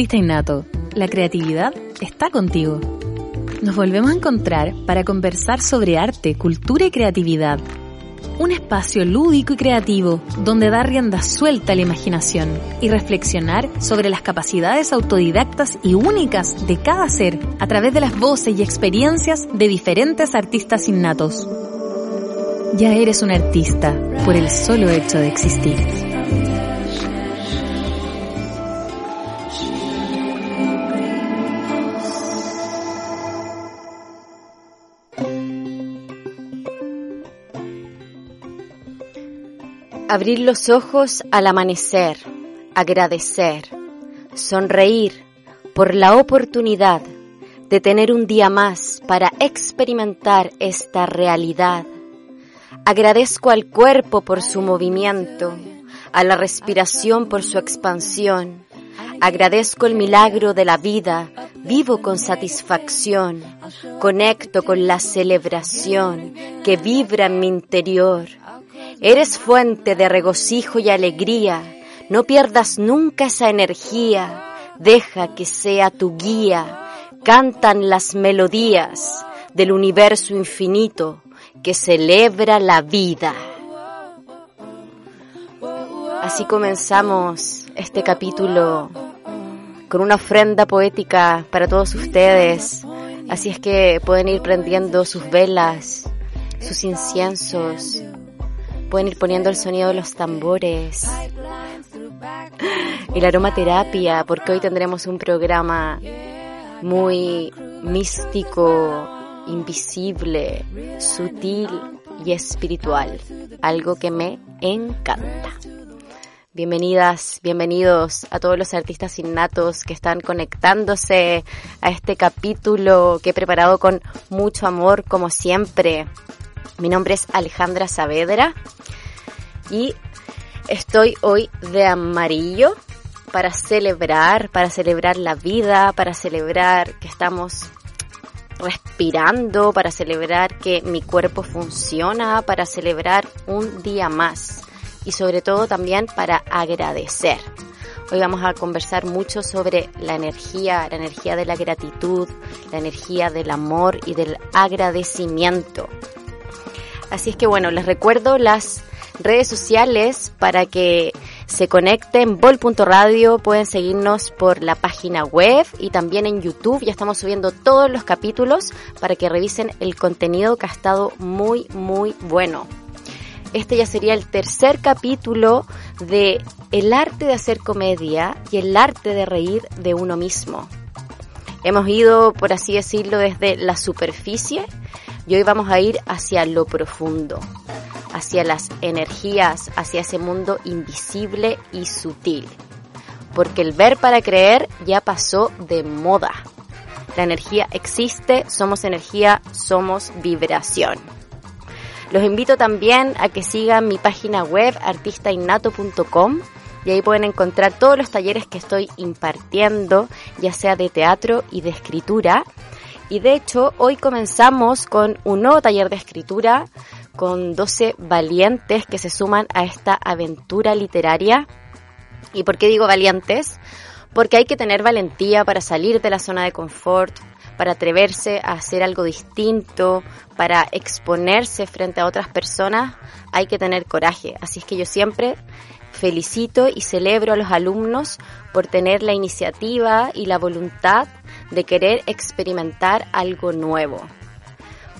Artista innato, la creatividad está contigo. Nos volvemos a encontrar para conversar sobre arte, cultura y creatividad. Un espacio lúdico y creativo donde dar rienda suelta a la imaginación y reflexionar sobre las capacidades autodidactas y únicas de cada ser a través de las voces y experiencias de diferentes artistas innatos. Ya eres un artista por el solo hecho de existir. Abrir los ojos al amanecer, agradecer, sonreír por la oportunidad de tener un día más para experimentar esta realidad. Agradezco al cuerpo por su movimiento, a la respiración por su expansión. Agradezco el milagro de la vida, vivo con satisfacción, conecto con la celebración que vibra en mi interior. Eres fuente de regocijo y alegría. No pierdas nunca esa energía. Deja que sea tu guía. Cantan las melodías del universo infinito que celebra la vida. Así comenzamos este capítulo con una ofrenda poética para todos ustedes. Así es que pueden ir prendiendo sus velas, sus inciensos, Pueden ir poniendo el sonido de los tambores y la aromaterapia, porque hoy tendremos un programa muy místico, invisible, sutil y espiritual, algo que me encanta. Bienvenidas, bienvenidos a todos los artistas innatos que están conectándose a este capítulo que he preparado con mucho amor como siempre. Mi nombre es Alejandra Saavedra y estoy hoy de amarillo para celebrar, para celebrar la vida, para celebrar que estamos respirando, para celebrar que mi cuerpo funciona, para celebrar un día más y sobre todo también para agradecer. Hoy vamos a conversar mucho sobre la energía, la energía de la gratitud, la energía del amor y del agradecimiento. Así es que bueno, les recuerdo las redes sociales para que se conecten bol.radio, pueden seguirnos por la página web y también en YouTube, ya estamos subiendo todos los capítulos para que revisen el contenido que ha estado muy muy bueno. Este ya sería el tercer capítulo de el arte de hacer comedia y el arte de reír de uno mismo. Hemos ido, por así decirlo, desde la superficie y hoy vamos a ir hacia lo profundo, hacia las energías, hacia ese mundo invisible y sutil. Porque el ver para creer ya pasó de moda. La energía existe, somos energía, somos vibración. Los invito también a que sigan mi página web artistainnato.com y ahí pueden encontrar todos los talleres que estoy impartiendo, ya sea de teatro y de escritura y de hecho, hoy comenzamos con un nuevo taller de escritura con 12 valientes que se suman a esta aventura literaria. ¿Y por qué digo valientes? Porque hay que tener valentía para salir de la zona de confort, para atreverse a hacer algo distinto, para exponerse frente a otras personas, hay que tener coraje. Así es que yo siempre felicito y celebro a los alumnos por tener la iniciativa y la voluntad de querer experimentar algo nuevo.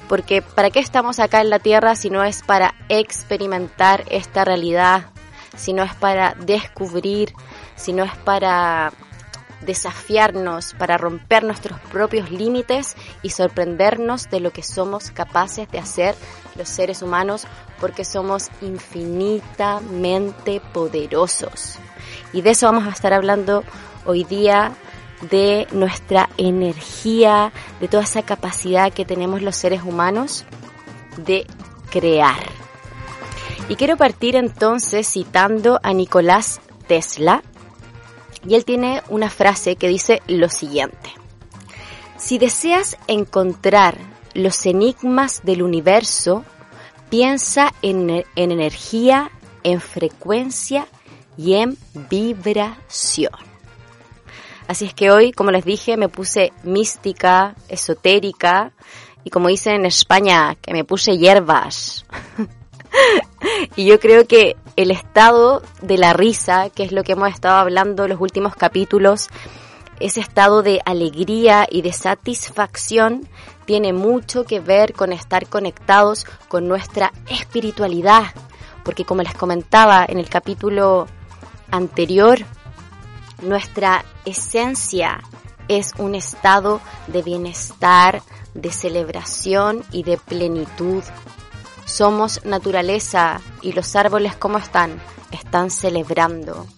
Porque ¿para qué estamos acá en la Tierra si no es para experimentar esta realidad, si no es para descubrir, si no es para desafiarnos, para romper nuestros propios límites y sorprendernos de lo que somos capaces de hacer los seres humanos porque somos infinitamente poderosos. Y de eso vamos a estar hablando hoy día de nuestra energía, de toda esa capacidad que tenemos los seres humanos de crear. Y quiero partir entonces citando a Nicolás Tesla, y él tiene una frase que dice lo siguiente. Si deseas encontrar los enigmas del universo, piensa en, en energía, en frecuencia y en vibración. Así es que hoy, como les dije, me puse mística, esotérica y como dicen en España, que me puse hierbas. y yo creo que el estado de la risa, que es lo que hemos estado hablando en los últimos capítulos, ese estado de alegría y de satisfacción tiene mucho que ver con estar conectados con nuestra espiritualidad, porque como les comentaba en el capítulo anterior, nuestra esencia es un estado de bienestar, de celebración y de plenitud. Somos naturaleza y los árboles ¿cómo están? Están celebrando.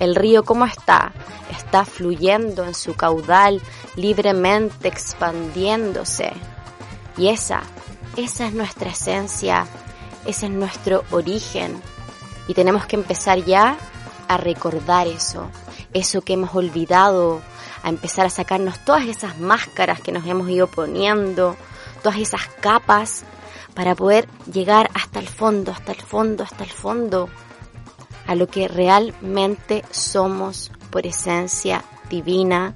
El río ¿cómo está? Está fluyendo en su caudal, libremente expandiéndose. Y esa, esa es nuestra esencia, ese es nuestro origen. Y tenemos que empezar ya a recordar eso, eso que hemos olvidado, a empezar a sacarnos todas esas máscaras que nos hemos ido poniendo, todas esas capas, para poder llegar hasta el fondo, hasta el fondo, hasta el fondo, a lo que realmente somos por esencia divina,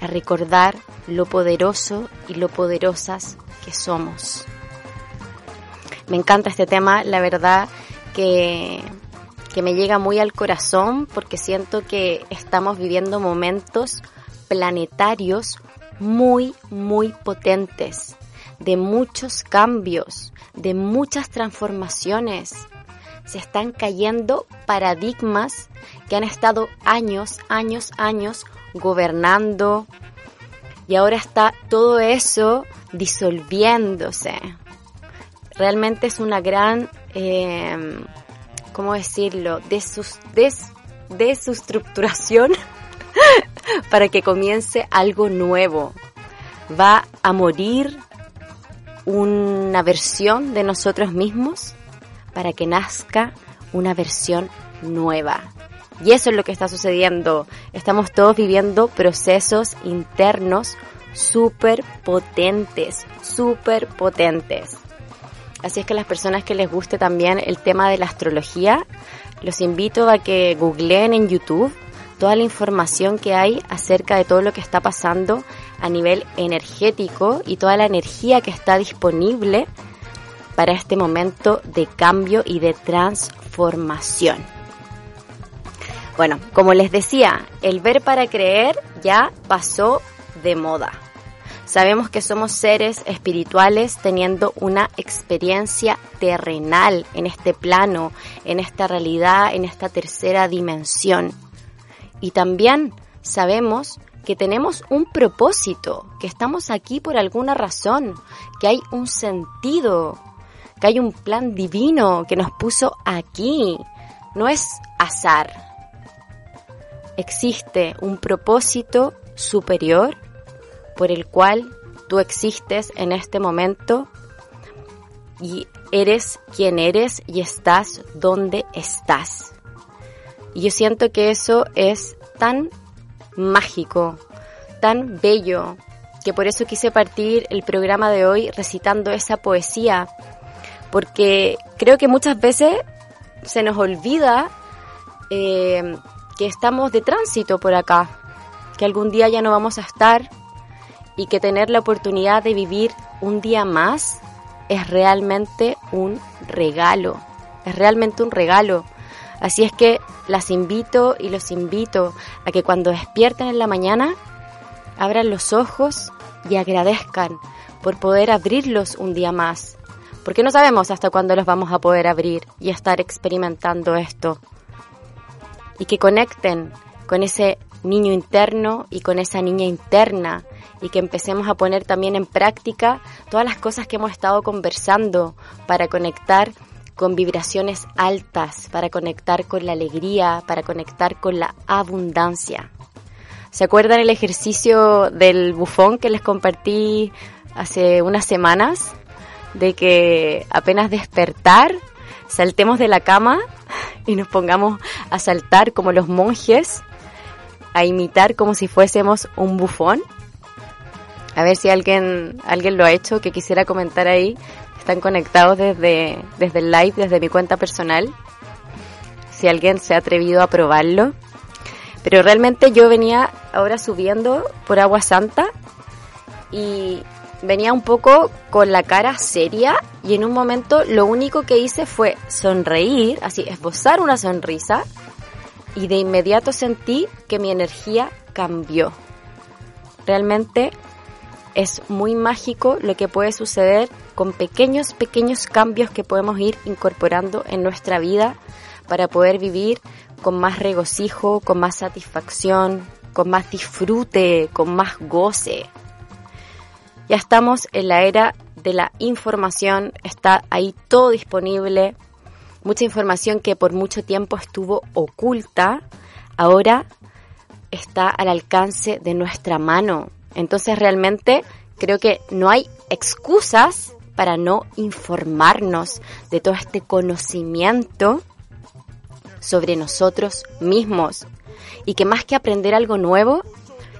a recordar lo poderoso y lo poderosas que somos. Me encanta este tema, la verdad que, que me llega muy al corazón porque siento que estamos viviendo momentos planetarios muy, muy potentes, de muchos cambios, de muchas transformaciones. Se están cayendo paradigmas que han estado años, años, años gobernando y ahora está todo eso disolviéndose. Realmente es una gran, eh, ¿cómo decirlo?, de sus, des, de su estructuración para que comience algo nuevo. Va a morir una versión de nosotros mismos para que nazca una versión nueva. Y eso es lo que está sucediendo. Estamos todos viviendo procesos internos súper potentes, súper potentes. Así es que las personas que les guste también el tema de la astrología, los invito a que googleen en YouTube toda la información que hay acerca de todo lo que está pasando a nivel energético y toda la energía que está disponible para este momento de cambio y de transformación. Bueno, como les decía, el ver para creer ya pasó de moda. Sabemos que somos seres espirituales teniendo una experiencia terrenal en este plano, en esta realidad, en esta tercera dimensión. Y también sabemos que tenemos un propósito, que estamos aquí por alguna razón, que hay un sentido, que hay un plan divino que nos puso aquí. No es azar. Existe un propósito superior por el cual tú existes en este momento y eres quien eres y estás donde estás. Y yo siento que eso es tan mágico, tan bello, que por eso quise partir el programa de hoy recitando esa poesía, porque creo que muchas veces se nos olvida eh, que estamos de tránsito por acá, que algún día ya no vamos a estar y que tener la oportunidad de vivir un día más es realmente un regalo, es realmente un regalo. Así es que las invito y los invito a que cuando despierten en la mañana abran los ojos y agradezcan por poder abrirlos un día más. Porque no sabemos hasta cuándo los vamos a poder abrir y estar experimentando esto. Y que conecten con ese niño interno y con esa niña interna y que empecemos a poner también en práctica todas las cosas que hemos estado conversando para conectar con vibraciones altas, para conectar con la alegría, para conectar con la abundancia. ¿Se acuerdan el ejercicio del bufón que les compartí hace unas semanas? De que apenas despertar, saltemos de la cama y nos pongamos a saltar como los monjes, a imitar como si fuésemos un bufón. A ver si alguien, alguien lo ha hecho, que quisiera comentar ahí están conectados desde, desde el live, desde mi cuenta personal. Si alguien se ha atrevido a probarlo. Pero realmente yo venía ahora subiendo por Agua Santa y venía un poco con la cara seria y en un momento lo único que hice fue sonreír, así esbozar una sonrisa y de inmediato sentí que mi energía cambió. Realmente es muy mágico lo que puede suceder con pequeños, pequeños cambios que podemos ir incorporando en nuestra vida para poder vivir con más regocijo, con más satisfacción, con más disfrute, con más goce. Ya estamos en la era de la información, está ahí todo disponible, mucha información que por mucho tiempo estuvo oculta, ahora está al alcance de nuestra mano. Entonces realmente creo que no hay excusas para no informarnos de todo este conocimiento sobre nosotros mismos. Y que más que aprender algo nuevo,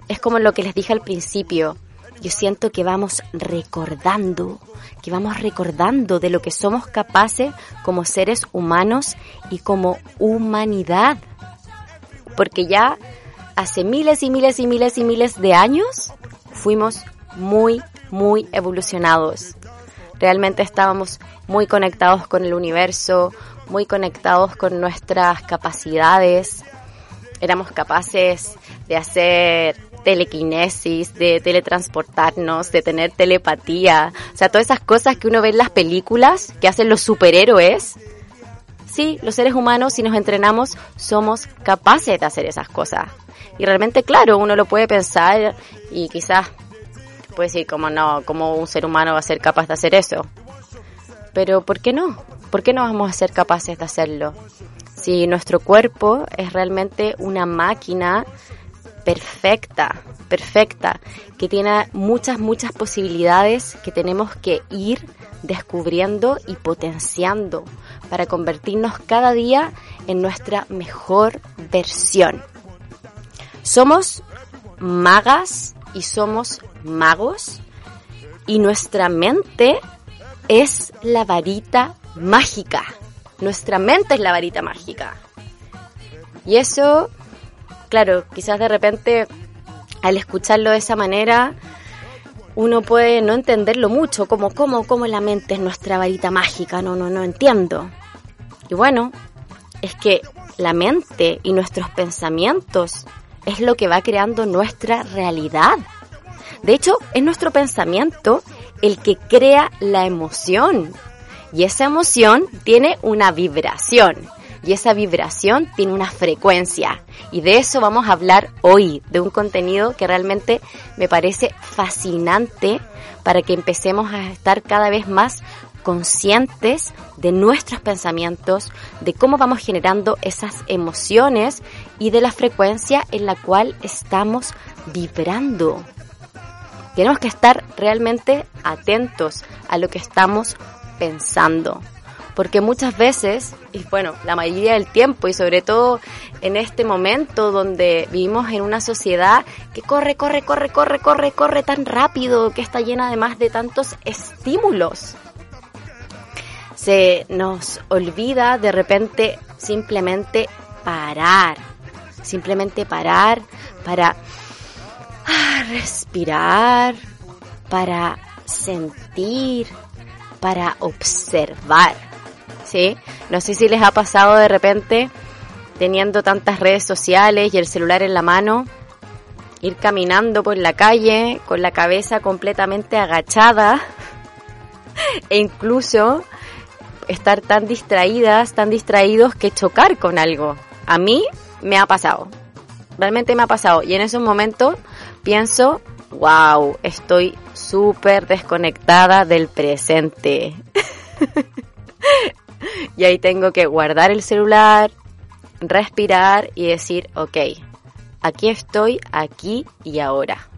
es como lo que les dije al principio. Yo siento que vamos recordando, que vamos recordando de lo que somos capaces como seres humanos y como humanidad. Porque ya hace miles y miles y miles y miles de años fuimos muy, muy evolucionados. Realmente estábamos muy conectados con el universo, muy conectados con nuestras capacidades. Éramos capaces de hacer telequinesis, de teletransportarnos, de tener telepatía. O sea, todas esas cosas que uno ve en las películas que hacen los superhéroes. Sí, los seres humanos, si nos entrenamos, somos capaces de hacer esas cosas. Y realmente, claro, uno lo puede pensar y quizás puede decir, como no, cómo un ser humano va a ser capaz de hacer eso. Pero ¿por qué no? ¿Por qué no vamos a ser capaces de hacerlo? Si nuestro cuerpo es realmente una máquina perfecta, perfecta, que tiene muchas, muchas posibilidades que tenemos que ir descubriendo y potenciando para convertirnos cada día en nuestra mejor versión. Somos magas y somos magos y nuestra mente es la varita mágica. Nuestra mente es la varita mágica. Y eso, claro, quizás de repente al escucharlo de esa manera, uno puede no entenderlo mucho, como cómo, cómo la mente es nuestra varita mágica, no, no, no entiendo. Y bueno, es que la mente y nuestros pensamientos es lo que va creando nuestra realidad. De hecho, es nuestro pensamiento el que crea la emoción. Y esa emoción tiene una vibración. Y esa vibración tiene una frecuencia. Y de eso vamos a hablar hoy, de un contenido que realmente me parece fascinante para que empecemos a estar cada vez más conscientes de nuestros pensamientos, de cómo vamos generando esas emociones y de la frecuencia en la cual estamos vibrando. Tenemos que estar realmente atentos a lo que estamos pensando. Porque muchas veces, y bueno, la mayoría del tiempo, y sobre todo en este momento donde vivimos en una sociedad que corre, corre, corre, corre, corre, corre tan rápido, que está llena además de tantos estímulos se nos olvida de repente simplemente parar, simplemente parar para ah, respirar, para sentir, para observar. ¿Sí? No sé si les ha pasado de repente teniendo tantas redes sociales y el celular en la mano, ir caminando por la calle con la cabeza completamente agachada e incluso estar tan distraídas, tan distraídos que chocar con algo. A mí me ha pasado. Realmente me ha pasado. Y en esos momentos pienso, wow, estoy súper desconectada del presente. y ahí tengo que guardar el celular, respirar y decir, ok, aquí estoy, aquí y ahora.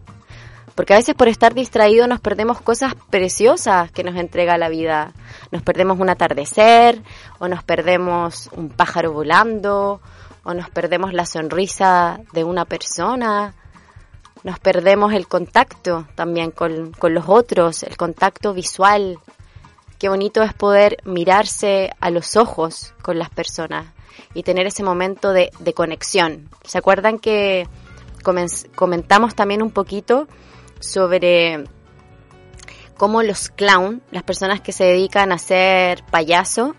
Porque a veces por estar distraído nos perdemos cosas preciosas que nos entrega la vida. Nos perdemos un atardecer, o nos perdemos un pájaro volando, o nos perdemos la sonrisa de una persona, nos perdemos el contacto también con, con los otros, el contacto visual. Qué bonito es poder mirarse a los ojos con las personas. y tener ese momento de, de conexión. ¿Se acuerdan que comentamos también un poquito sobre cómo los clown, las personas que se dedican a ser payaso,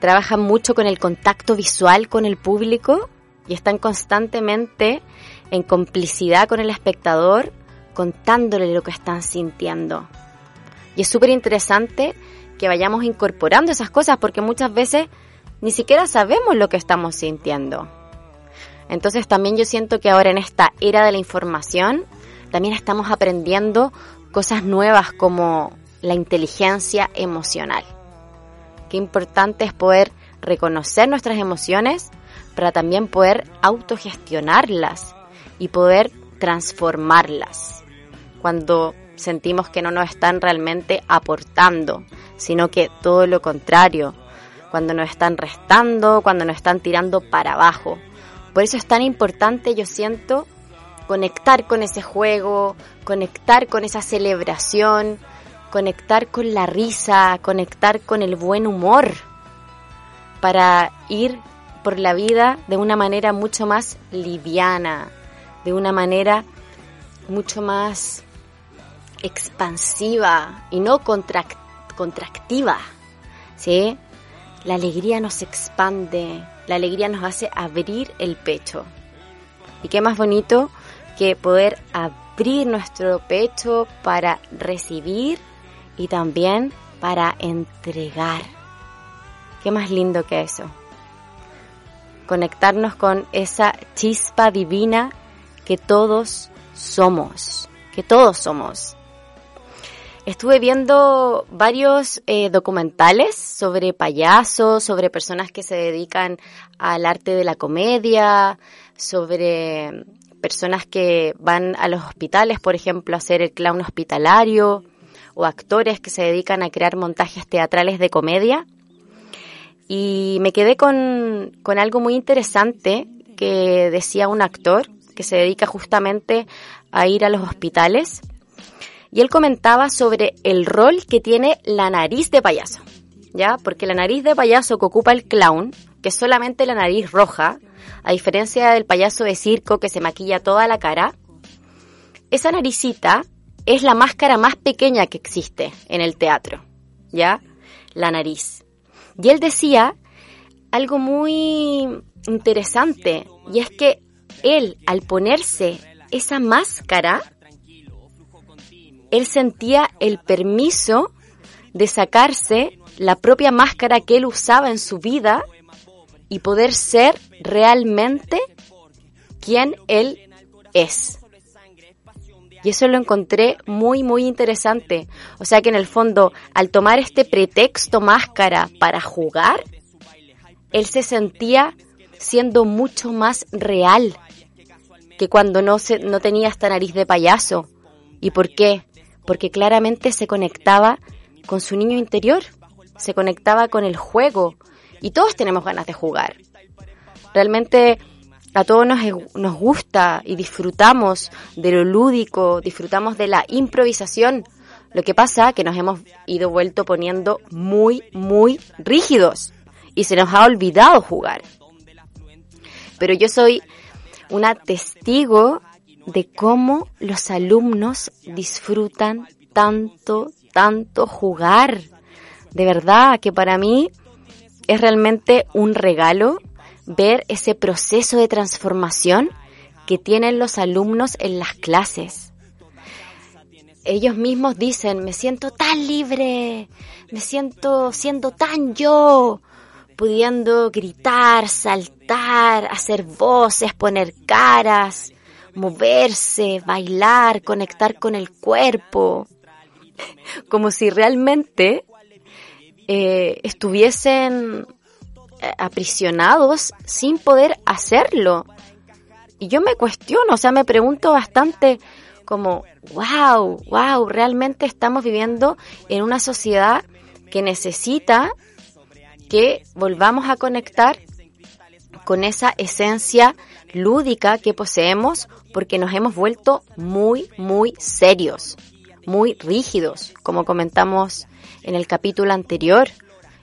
trabajan mucho con el contacto visual con el público y están constantemente en complicidad con el espectador, contándole lo que están sintiendo. Y es súper interesante que vayamos incorporando esas cosas porque muchas veces ni siquiera sabemos lo que estamos sintiendo. Entonces también yo siento que ahora en esta era de la información, también estamos aprendiendo cosas nuevas como la inteligencia emocional. Qué importante es poder reconocer nuestras emociones para también poder autogestionarlas y poder transformarlas. Cuando sentimos que no nos están realmente aportando, sino que todo lo contrario, cuando nos están restando, cuando nos están tirando para abajo. Por eso es tan importante, yo siento, conectar con ese juego, conectar con esa celebración, conectar con la risa, conectar con el buen humor, para ir por la vida de una manera mucho más liviana, de una manera mucho más expansiva y no contractiva. ¿sí? La alegría nos expande, la alegría nos hace abrir el pecho. Y qué más bonito que poder abrir nuestro pecho para recibir y también para entregar. Qué más lindo que eso. Conectarnos con esa chispa divina que todos somos, que todos somos. Estuve viendo varios eh, documentales sobre payasos, sobre personas que se dedican al arte de la comedia, sobre personas que van a los hospitales, por ejemplo, a hacer el clown hospitalario, o actores que se dedican a crear montajes teatrales de comedia. Y me quedé con, con algo muy interesante que decía un actor que se dedica justamente a ir a los hospitales y él comentaba sobre el rol que tiene la nariz de payaso, ¿ya? Porque la nariz de payaso que ocupa el clown, que es solamente la nariz roja, a diferencia del payaso de circo que se maquilla toda la cara, esa naricita es la máscara más pequeña que existe en el teatro, ¿ya? La nariz. Y él decía algo muy interesante, y es que él, al ponerse esa máscara, él sentía el permiso de sacarse la propia máscara que él usaba en su vida y poder ser realmente quien él es. Y eso lo encontré muy, muy interesante. O sea que en el fondo, al tomar este pretexto máscara para jugar, él se sentía siendo mucho más real que cuando no, se, no tenía esta nariz de payaso. ¿Y por qué? porque claramente se conectaba con su niño interior, se conectaba con el juego y todos tenemos ganas de jugar. Realmente a todos nos, nos gusta y disfrutamos de lo lúdico, disfrutamos de la improvisación. Lo que pasa que nos hemos ido vuelto poniendo muy, muy rígidos y se nos ha olvidado jugar. Pero yo soy una testigo de cómo los alumnos disfrutan tanto, tanto jugar. De verdad que para mí es realmente un regalo ver ese proceso de transformación que tienen los alumnos en las clases. Ellos mismos dicen, me siento tan libre, me siento siendo tan yo, pudiendo gritar, saltar, hacer voces, poner caras, moverse, bailar, conectar con el cuerpo, como si realmente eh, estuviesen eh, aprisionados sin poder hacerlo. Y yo me cuestiono, o sea, me pregunto bastante como, wow, wow, realmente estamos viviendo en una sociedad que necesita que volvamos a conectar con esa esencia lúdica que poseemos porque nos hemos vuelto muy, muy serios, muy rígidos, como comentamos en el capítulo anterior.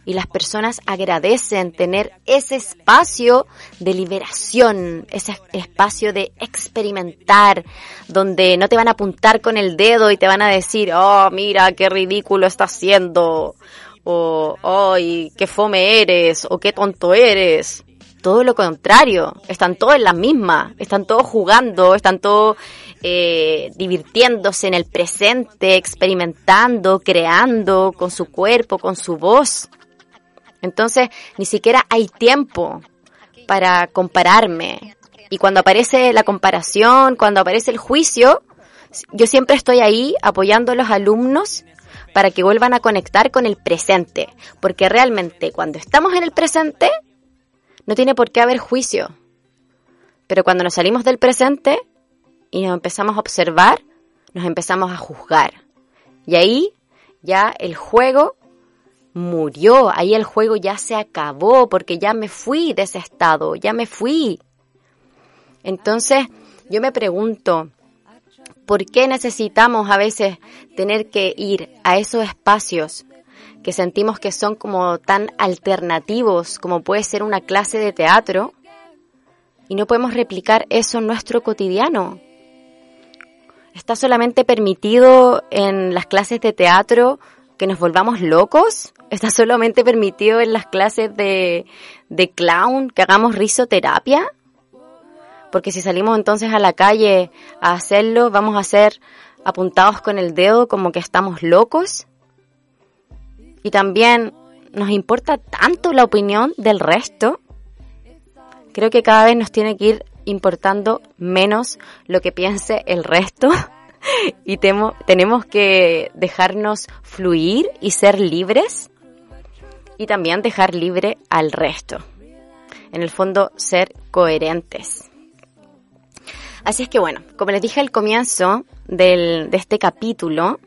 y las personas agradecen tener ese espacio de liberación, ese espacio de experimentar, donde no te van a apuntar con el dedo y te van a decir, oh, mira, qué ridículo estás haciendo, o, ay, qué fome eres, o qué tonto eres. Todo lo contrario, están todos en la misma, están todos jugando, están todos eh, divirtiéndose en el presente, experimentando, creando con su cuerpo, con su voz. Entonces, ni siquiera hay tiempo para compararme. Y cuando aparece la comparación, cuando aparece el juicio, yo siempre estoy ahí apoyando a los alumnos para que vuelvan a conectar con el presente. Porque realmente cuando estamos en el presente, no tiene por qué haber juicio. Pero cuando nos salimos del presente y nos empezamos a observar, nos empezamos a juzgar. Y ahí ya el juego murió, ahí el juego ya se acabó porque ya me fui de ese estado, ya me fui. Entonces yo me pregunto, ¿por qué necesitamos a veces tener que ir a esos espacios que sentimos que son como tan alternativos como puede ser una clase de teatro y no podemos replicar eso en nuestro cotidiano? ¿Está solamente permitido en las clases de teatro que nos volvamos locos? ¿Está solamente permitido en las clases de, de clown que hagamos risoterapia? Porque si salimos entonces a la calle a hacerlo, vamos a ser apuntados con el dedo como que estamos locos. Y también nos importa tanto la opinión del resto. Creo que cada vez nos tiene que ir importando menos lo que piense el resto y tenemos que dejarnos fluir y ser libres y también dejar libre al resto. En el fondo, ser coherentes. Así es que bueno, como les dije al comienzo del, de este capítulo,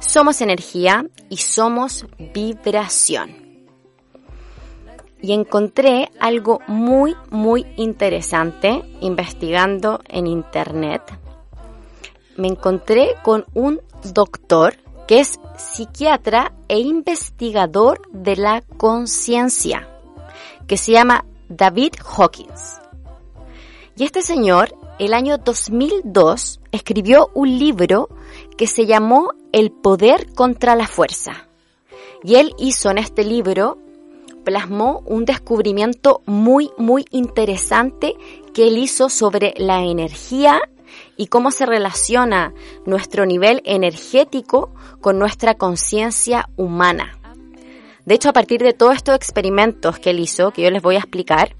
somos energía y somos vibración y encontré algo muy, muy interesante investigando en internet. Me encontré con un doctor que es psiquiatra e investigador de la conciencia, que se llama David Hawkins. Y este señor, el año 2002, escribió un libro que se llamó El poder contra la fuerza. Y él hizo en este libro plasmó un descubrimiento muy, muy interesante que él hizo sobre la energía y cómo se relaciona nuestro nivel energético con nuestra conciencia humana. De hecho, a partir de todos estos experimentos que él hizo, que yo les voy a explicar,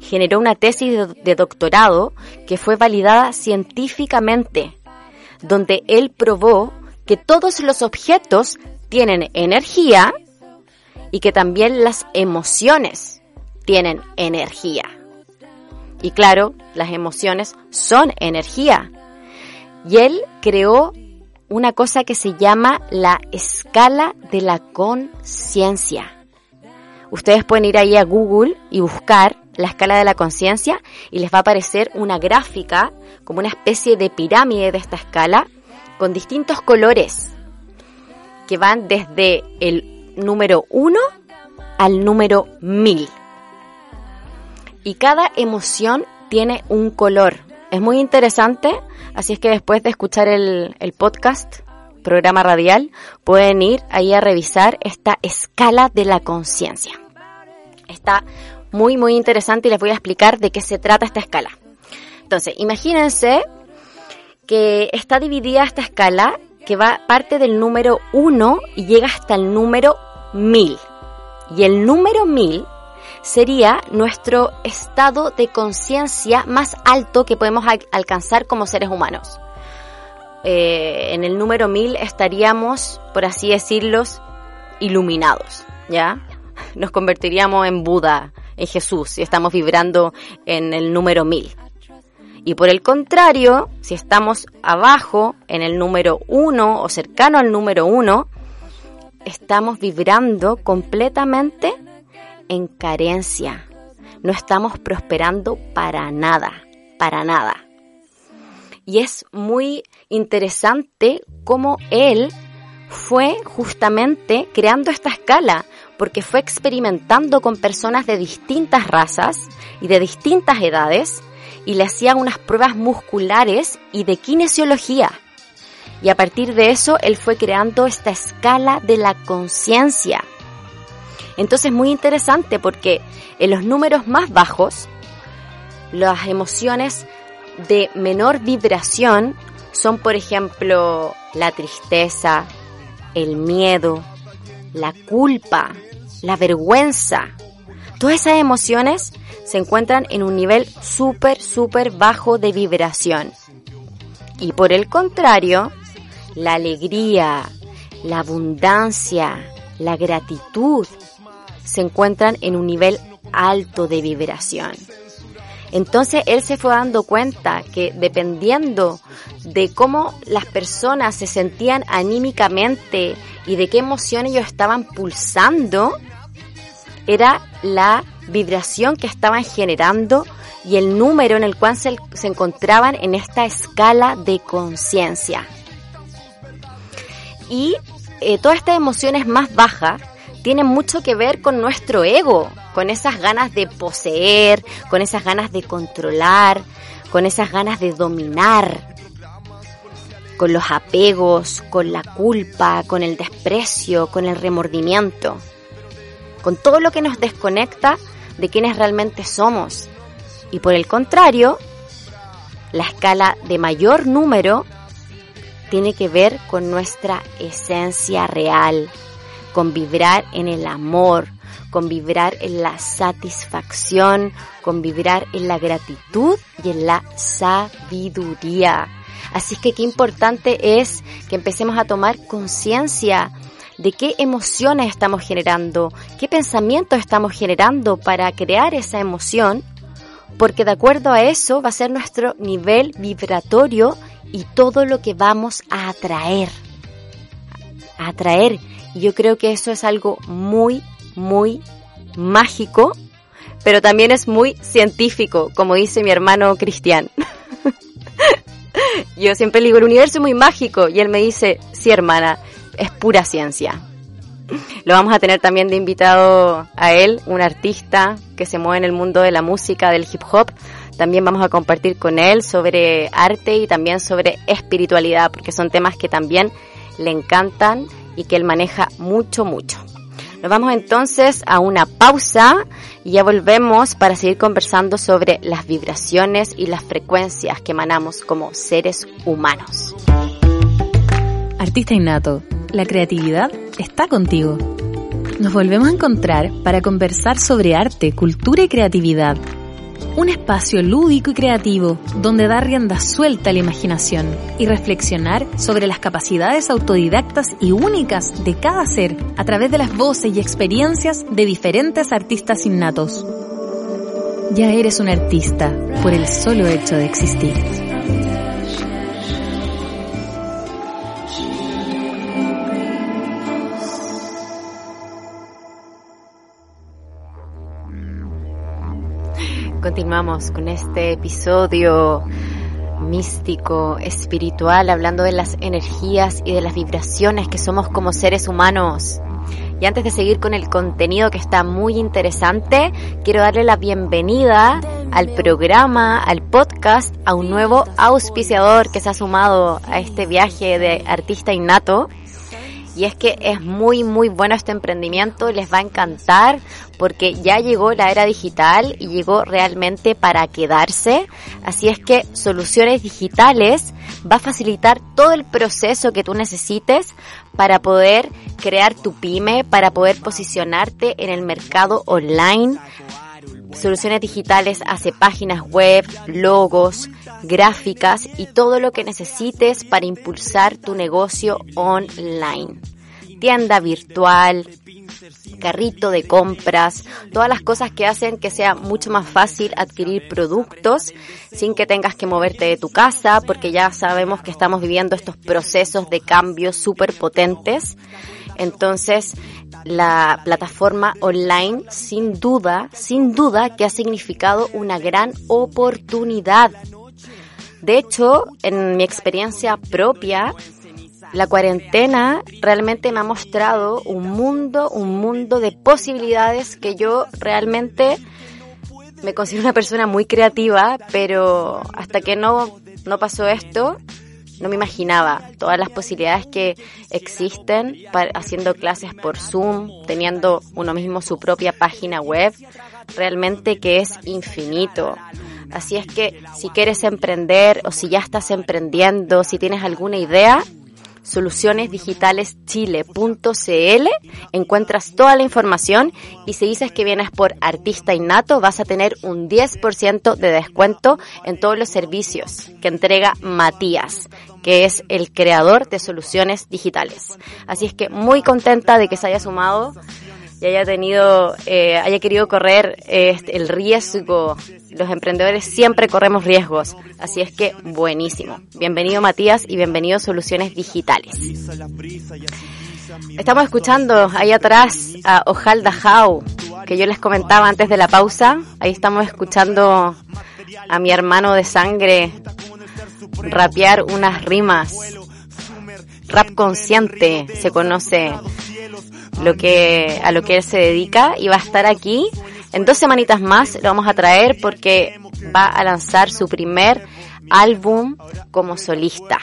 generó una tesis de, doctorado que fue validada científicamente, donde él probó que todos los objetos tienen energía y que también las emociones tienen energía. Y claro, las emociones son energía. Y él creó una cosa que se llama la escala de la conciencia. Ustedes pueden ir ahí a Google y buscar la escala de la conciencia y les va a aparecer una gráfica como una especie de pirámide de esta escala con distintos colores que van desde el número 1 al número 1000. Y cada emoción tiene un color. Es muy interesante, así es que después de escuchar el, el podcast, programa radial, pueden ir ahí a revisar esta escala de la conciencia. Está muy, muy interesante y les voy a explicar de qué se trata esta escala. Entonces, imagínense que está dividida esta escala que va parte del número 1 y llega hasta el número mil. Y el número mil sería nuestro estado de conciencia más alto que podemos alcanzar como seres humanos. Eh, en el número mil estaríamos, por así decirlo, iluminados, ¿ya? Nos convertiríamos en Buda, en Jesús, si estamos vibrando en el número mil. Y por el contrario, si estamos abajo, en el número uno o cercano al número uno, estamos vibrando completamente en carencia. No estamos prosperando para nada, para nada. Y es muy interesante cómo él fue justamente creando esta escala, porque fue experimentando con personas de distintas razas y de distintas edades y le hacían unas pruebas musculares y de kinesiología. Y a partir de eso él fue creando esta escala de la conciencia. Entonces muy interesante porque en los números más bajos, las emociones de menor vibración son, por ejemplo, la tristeza, el miedo, la culpa, la vergüenza. Todas esas emociones se encuentran en un nivel súper, súper bajo de vibración. Y por el contrario, la alegría, la abundancia, la gratitud se encuentran en un nivel alto de vibración. Entonces él se fue dando cuenta que dependiendo de cómo las personas se sentían anímicamente y de qué emoción ellos estaban pulsando, era la vibración que estaban generando y el número en el cual se, encontraban en esta escala de conciencia. Y eh, todas estas emociones más bajas tienen mucho que ver con nuestro ego, con esas ganas de poseer, con esas ganas de controlar, con esas ganas de dominar, con los apegos, con la culpa, con el desprecio, con el remordimiento, con todo lo que nos desconecta de quienes realmente somos. Y por el contrario, la escala de mayor número tiene que ver con nuestra esencia real, con vibrar en el amor, con vibrar en la satisfacción, con vibrar en la gratitud y en la sabiduría. Así que qué importante es que empecemos a tomar conciencia de qué emociones estamos generando, qué pensamientos estamos generando para crear esa emoción, porque de acuerdo a eso va a ser nuestro nivel vibratorio y todo lo que vamos a atraer. A atraer. Y yo creo que eso es algo muy, muy mágico, pero también es muy científico, como dice mi hermano Cristian. Yo siempre le digo, el universo es muy mágico, y él me dice, sí hermana, es pura ciencia. Lo vamos a tener también de invitado a él, un artista que se mueve en el mundo de la música, del hip hop. También vamos a compartir con él sobre arte y también sobre espiritualidad, porque son temas que también le encantan y que él maneja mucho, mucho. Nos vamos entonces a una pausa y ya volvemos para seguir conversando sobre las vibraciones y las frecuencias que emanamos como seres humanos. Artista innato, la creatividad está contigo. Nos volvemos a encontrar para conversar sobre arte, cultura y creatividad un espacio lúdico y creativo donde dar rienda suelta a la imaginación y reflexionar sobre las capacidades autodidactas y únicas de cada ser a través de las voces y experiencias de diferentes artistas innatos. Ya eres un artista por el solo hecho de existir. Continuamos con este episodio místico, espiritual, hablando de las energías y de las vibraciones que somos como seres humanos. Y antes de seguir con el contenido que está muy interesante, quiero darle la bienvenida al programa, al podcast, a un nuevo auspiciador que se ha sumado a este viaje de artista innato y es que es muy muy bueno este emprendimiento, les va a encantar porque ya llegó la era digital y llegó realmente para quedarse. Así es que Soluciones Digitales va a facilitar todo el proceso que tú necesites para poder crear tu pyme, para poder posicionarte en el mercado online. Soluciones Digitales hace páginas web, logos, gráficas y todo lo que necesites para impulsar tu negocio online. Tienda virtual, carrito de compras, todas las cosas que hacen que sea mucho más fácil adquirir productos sin que tengas que moverte de tu casa, porque ya sabemos que estamos viviendo estos procesos de cambio súper potentes. Entonces, la plataforma online, sin duda, sin duda que ha significado una gran oportunidad. De hecho, en mi experiencia propia, la cuarentena realmente me ha mostrado un mundo, un mundo de posibilidades que yo realmente me considero una persona muy creativa, pero hasta que no, no pasó esto, no me imaginaba todas las posibilidades que existen haciendo clases por Zoom, teniendo uno mismo su propia página web, realmente que es infinito. Así es que si quieres emprender o si ya estás emprendiendo, si tienes alguna idea, solucionesdigitaleschile.cl encuentras toda la información y si dices que vienes por artista innato vas a tener un 10% de descuento en todos los servicios que entrega Matías que es el creador de soluciones digitales. Así es que muy contenta de que se haya sumado y haya tenido, eh, haya querido correr eh, el riesgo. Los emprendedores siempre corremos riesgos, así es que buenísimo. Bienvenido Matías y bienvenido Soluciones Digitales. Estamos escuchando ahí atrás a Ojalda How, que yo les comentaba antes de la pausa. Ahí estamos escuchando a mi hermano de sangre rapear unas rimas. Rap consciente se conoce lo que, a lo que él se dedica y va a estar aquí. En dos semanitas más lo vamos a traer porque va a lanzar su primer álbum como solista.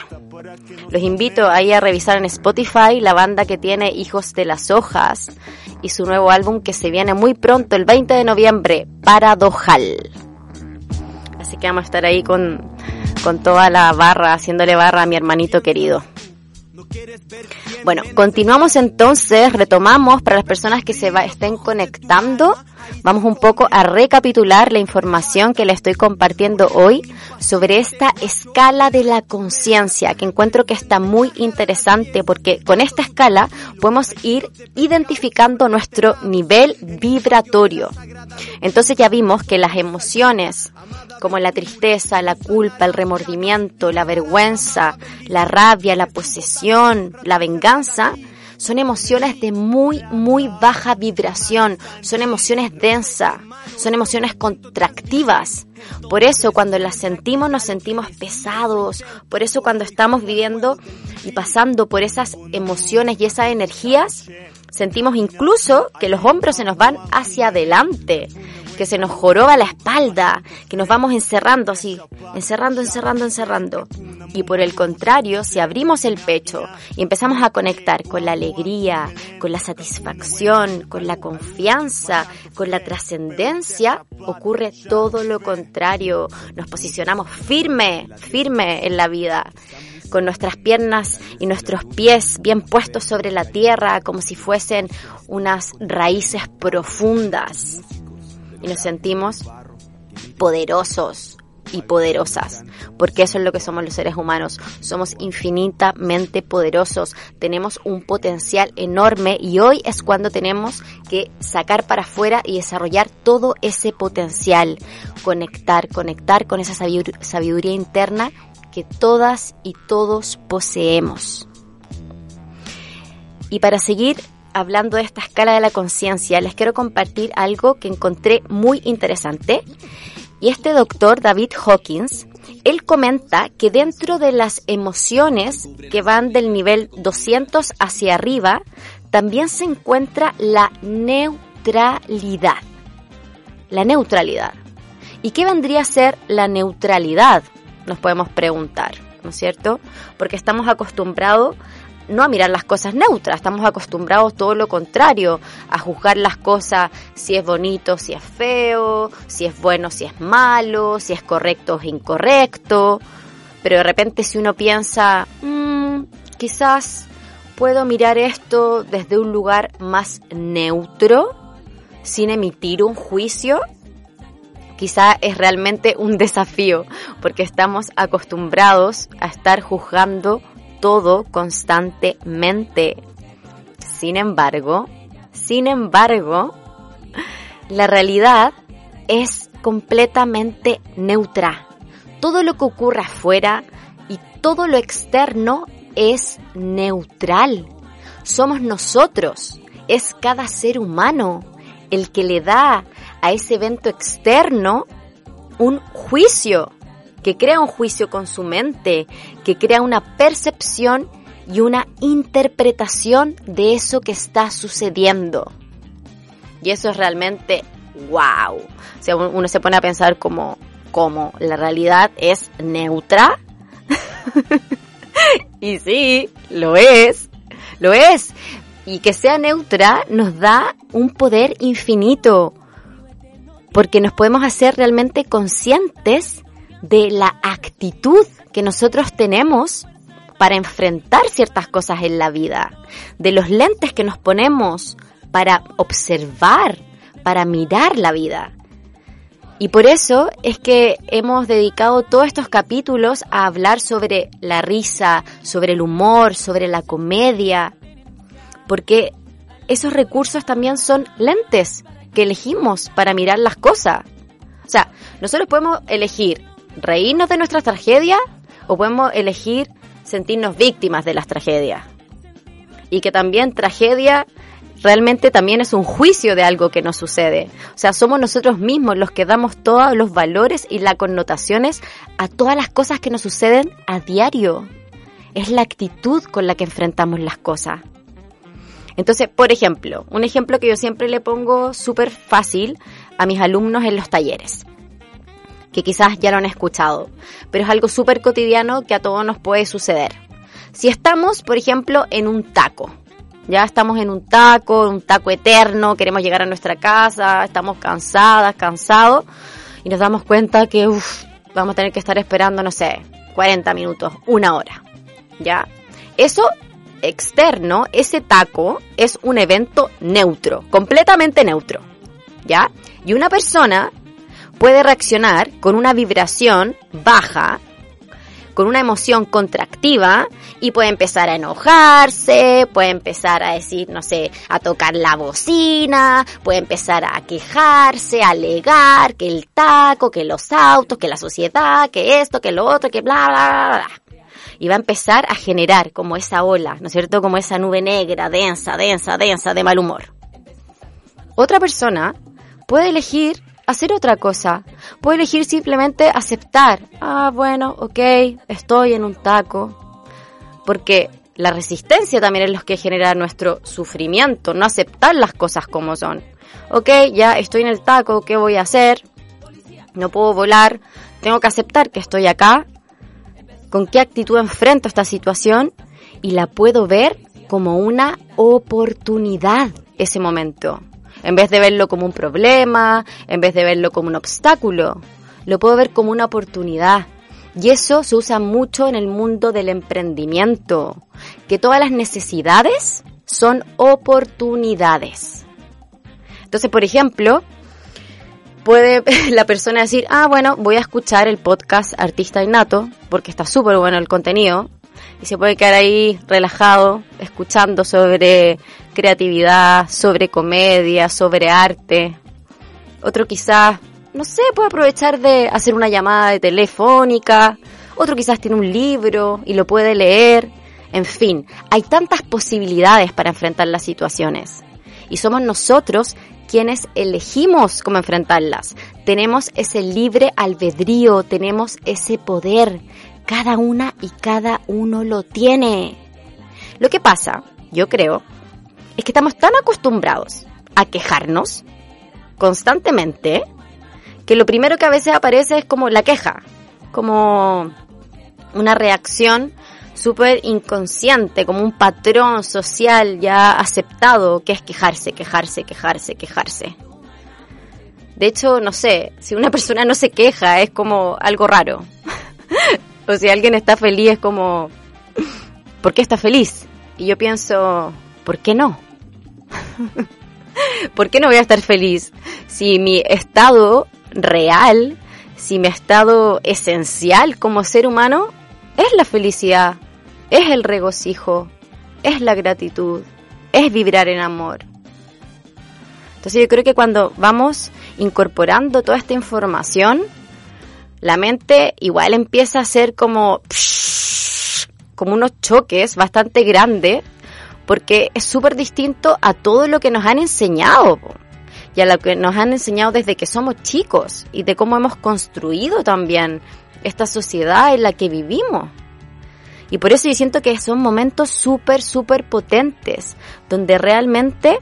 Los invito ahí a revisar en Spotify la banda que tiene Hijos de las Hojas y su nuevo álbum que se viene muy pronto, el 20 de noviembre, Paradojal. Así que vamos a estar ahí con, con toda la barra, haciéndole barra a mi hermanito querido. Bueno, continuamos entonces, retomamos para las personas que se estén conectando. Vamos un poco a recapitular la información que le estoy compartiendo hoy sobre esta escala de la conciencia, que encuentro que está muy interesante porque con esta escala podemos ir identificando nuestro nivel vibratorio. Entonces ya vimos que las emociones como la tristeza, la culpa, el remordimiento, la vergüenza, la rabia, la posesión, la venganza, son emociones de muy, muy baja vibración, son emociones densas, son emociones contractivas. Por eso cuando las sentimos nos sentimos pesados, por eso cuando estamos viviendo y pasando por esas emociones y esas energías, sentimos incluso que los hombros se nos van hacia adelante, que se nos joroba la espalda, que nos vamos encerrando así, encerrando, encerrando, encerrando. Y por el contrario, si abrimos el pecho y empezamos a conectar con la alegría, con la satisfacción, con la confianza, con la trascendencia, ocurre todo lo contrario. Nos posicionamos firme, firme en la vida con nuestras piernas y nuestros pies bien puestos sobre la tierra como si fuesen unas raíces profundas y nos sentimos poderosos y poderosas, porque eso es lo que somos los seres humanos, somos infinitamente poderosos, tenemos un potencial enorme y hoy es cuando tenemos que sacar para afuera y desarrollar todo ese potencial, conectar, conectar con esa sabiduría interna que todas y todos poseemos. Y para seguir hablando de esta escala de la conciencia, les quiero compartir algo que encontré muy interesante. Y este doctor, David Hawkins, él comenta que dentro de las emociones que van del nivel 200 hacia arriba, también se encuentra la neutralidad. La neutralidad. ¿Y qué vendría a ser la neutralidad? Nos podemos preguntar, ¿no es cierto? Porque estamos acostumbrados no a mirar las cosas neutras, estamos acostumbrados todo lo contrario, a juzgar las cosas si es bonito, si es feo, si es bueno, si es malo, si es correcto o incorrecto, pero de repente si uno piensa, mmm, quizás puedo mirar esto desde un lugar más neutro, sin emitir un juicio, quizá es realmente un desafío, porque estamos acostumbrados a estar juzgando todo constantemente. Sin embargo, sin embargo, la realidad es completamente neutra. Todo lo que ocurre afuera y todo lo externo es neutral. Somos nosotros, es cada ser humano el que le da a ese evento externo un juicio que crea un juicio con su mente, que crea una percepción y una interpretación de eso que está sucediendo. Y eso es realmente wow. O sea, uno se pone a pensar como, como la realidad es neutra. y sí, lo es, lo es. Y que sea neutra nos da un poder infinito, porque nos podemos hacer realmente conscientes de la actitud que nosotros tenemos para enfrentar ciertas cosas en la vida, de los lentes que nos ponemos para observar, para mirar la vida. Y por eso es que hemos dedicado todos estos capítulos a hablar sobre la risa, sobre el humor, sobre la comedia, porque esos recursos también son lentes que elegimos para mirar las cosas. O sea, nosotros podemos elegir reírnos de nuestras tragedias o podemos elegir sentirnos víctimas de las tragedias. Y que también tragedia realmente también es un juicio de algo que nos sucede. O sea, somos nosotros mismos los que damos todos los valores y las connotaciones a todas las cosas que nos suceden a diario. Es la actitud con la que enfrentamos las cosas. Entonces, por ejemplo, un ejemplo que yo siempre le pongo súper fácil a mis alumnos en los talleres que quizás ya lo han escuchado, pero es algo súper cotidiano que a todos nos puede suceder. Si estamos, por ejemplo, en un taco, ya estamos en un taco, un taco eterno, queremos llegar a nuestra casa, estamos cansadas, cansados, y nos damos cuenta que vamos a tener que estar esperando, no sé, 40 minutos, una hora, ¿ya? Eso externo, ese taco, es un evento neutro, completamente neutro, ¿ya? Y una persona puede reaccionar con una vibración baja, con una emoción contractiva y puede empezar a enojarse, puede empezar a decir, no sé, a tocar la bocina, puede empezar a quejarse, a alegar que el taco, que los autos, que la sociedad, que esto, que lo otro, que bla, bla, bla, bla. Y va a empezar a generar como esa ola, ¿no es cierto? Como esa nube negra, densa, densa, densa, de mal humor. Otra persona puede elegir hacer otra cosa. Puedo elegir simplemente aceptar. Ah, bueno, ok, estoy en un taco. Porque la resistencia también es lo que genera nuestro sufrimiento, no aceptar las cosas como son. Ok, ya estoy en el taco, ¿qué voy a hacer? No puedo volar, tengo que aceptar que estoy acá. ¿Con qué actitud enfrento esta situación? Y la puedo ver como una oportunidad ese momento. En vez de verlo como un problema, en vez de verlo como un obstáculo, lo puedo ver como una oportunidad. Y eso se usa mucho en el mundo del emprendimiento, que todas las necesidades son oportunidades. Entonces, por ejemplo, puede la persona decir, ah, bueno, voy a escuchar el podcast Artista Innato, porque está súper bueno el contenido, y se puede quedar ahí relajado, escuchando sobre creatividad, sobre comedia, sobre arte. Otro quizás, no sé, puede aprovechar de hacer una llamada de telefónica. Otro quizás tiene un libro y lo puede leer. En fin, hay tantas posibilidades para enfrentar las situaciones. Y somos nosotros quienes elegimos cómo enfrentarlas. Tenemos ese libre albedrío, tenemos ese poder. Cada una y cada uno lo tiene. Lo que pasa, yo creo, es que estamos tan acostumbrados a quejarnos constantemente que lo primero que a veces aparece es como la queja, como una reacción súper inconsciente, como un patrón social ya aceptado que es quejarse, quejarse, quejarse, quejarse. De hecho, no sé, si una persona no se queja es como algo raro. o si alguien está feliz es como, ¿por qué está feliz? Y yo pienso, ¿por qué no? ¿Por qué no voy a estar feliz si mi estado real, si mi estado esencial como ser humano es la felicidad, es el regocijo, es la gratitud, es vibrar en amor? Entonces yo creo que cuando vamos incorporando toda esta información, la mente igual empieza a ser como, como unos choques bastante grandes porque es súper distinto a todo lo que nos han enseñado y a lo que nos han enseñado desde que somos chicos y de cómo hemos construido también esta sociedad en la que vivimos. Y por eso yo siento que son momentos súper, súper potentes, donde realmente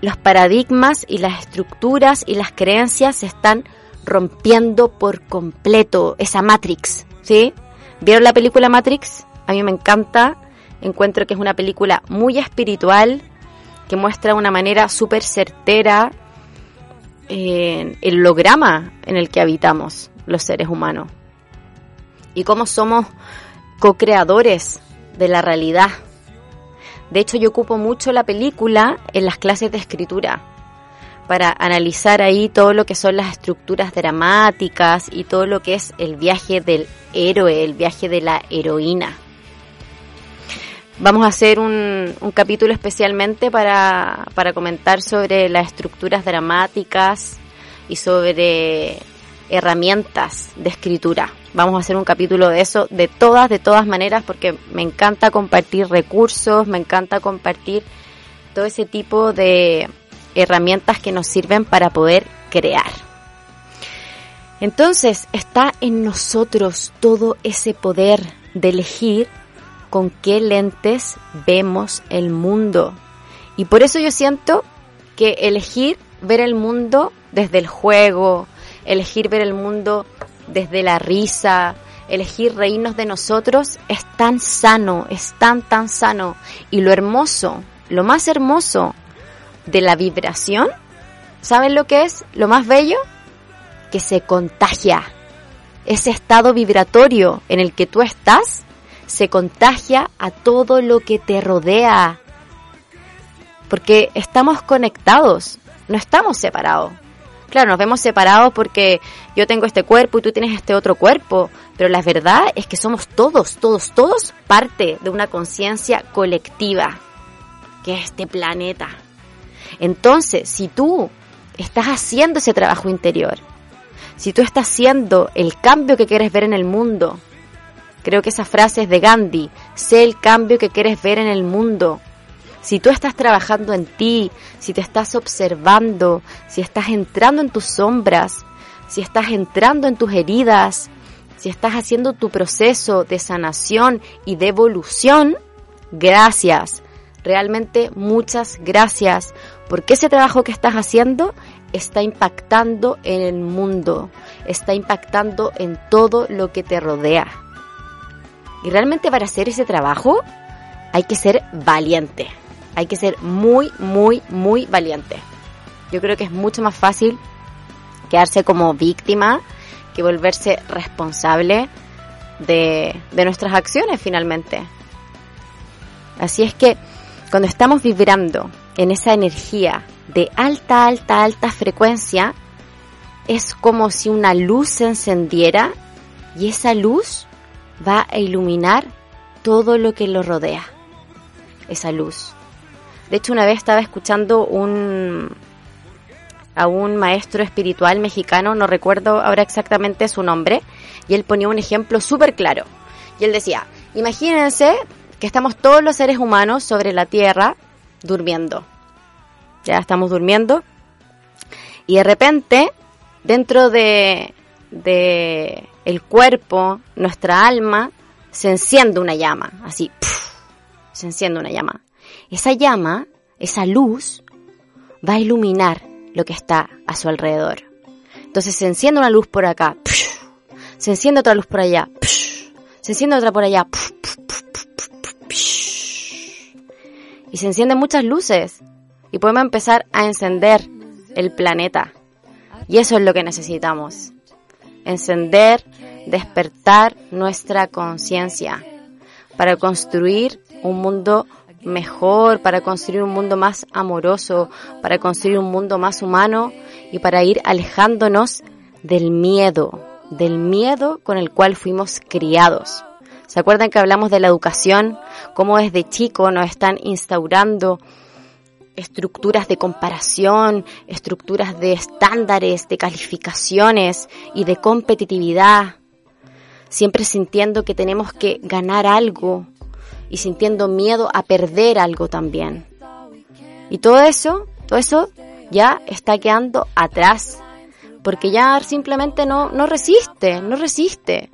los paradigmas y las estructuras y las creencias se están rompiendo por completo esa Matrix, ¿sí? ¿Vieron la película Matrix? A mí me encanta, encuentro que es una película muy espiritual, que muestra una manera súper certera eh, el holograma en el que habitamos los seres humanos y cómo somos co-creadores de la realidad. De hecho, yo ocupo mucho la película en las clases de escritura para analizar ahí todo lo que son las estructuras dramáticas y todo lo que es el viaje del héroe, el viaje de la heroína. Vamos a hacer un, capítulo especialmente para, para comentar sobre las estructuras dramáticas y sobre herramientas de escritura. Vamos a hacer un capítulo de eso de todas, de todas maneras, porque me encanta compartir recursos, me encanta compartir todo ese tipo de herramientas que nos sirven para poder crear. Entonces está en nosotros todo ese poder de elegir con qué lentes vemos el mundo. Y por eso yo siento que elegir ver el mundo desde el juego, elegir ver el mundo desde la risa, elegir reírnos de nosotros es tan sano, es tan, tan sano. Y lo hermoso, lo más hermoso de la vibración, ¿saben lo que es? Lo más bello, que se contagia. Ese estado vibratorio en el que tú estás se contagia a todo lo que te rodea. Porque estamos conectados, no estamos separados. Claro, nos vemos separados porque yo tengo este cuerpo y tú tienes este otro cuerpo, pero la verdad es que somos todos, todos, todos parte de una conciencia colectiva, que es este planeta. Entonces, si tú estás haciendo ese trabajo interior, si tú estás haciendo el cambio que quieres ver en el mundo, Creo que esa frase es de Gandhi, sé el cambio que quieres ver en el mundo. Si tú estás trabajando en ti, si te estás observando, si estás entrando en tus sombras, si estás entrando en tus heridas, si estás haciendo tu proceso de sanación y de evolución, gracias. Realmente muchas gracias porque ese trabajo que estás haciendo está impactando en el mundo, está impactando en todo lo que te rodea. Y realmente para hacer ese trabajo hay que ser valiente. Hay que ser muy, muy, muy valiente. Yo creo que es mucho más fácil quedarse como víctima que volverse responsable de, de nuestras acciones finalmente. Así es que cuando estamos vibrando en esa energía de alta, alta, alta frecuencia, es como si una luz se encendiera y esa luz va a iluminar todo lo que lo rodea, esa luz. De hecho, una vez estaba escuchando un, a un maestro espiritual mexicano, no recuerdo ahora exactamente su nombre, y él ponía un ejemplo súper claro. Y él decía, imagínense que estamos todos los seres humanos sobre la Tierra durmiendo. Ya estamos durmiendo. Y de repente, dentro de, de el cuerpo, nuestra alma, se enciende una llama, así, se enciende una llama. Esa llama, esa luz, va a iluminar lo que está a su alrededor. Entonces se enciende una luz por acá, se enciende otra luz por allá, se enciende otra por allá, y se encienden muchas luces y podemos empezar a encender el planeta. Y eso es lo que necesitamos encender, despertar nuestra conciencia para construir un mundo mejor, para construir un mundo más amoroso, para construir un mundo más humano y para ir alejándonos del miedo, del miedo con el cual fuimos criados. ¿Se acuerdan que hablamos de la educación? Cómo desde chico nos están instaurando estructuras de comparación, estructuras de estándares, de calificaciones y de competitividad, siempre sintiendo que tenemos que ganar algo y sintiendo miedo a perder algo también. Y todo eso, todo eso ya está quedando atrás, porque ya simplemente no, no resiste, no resiste.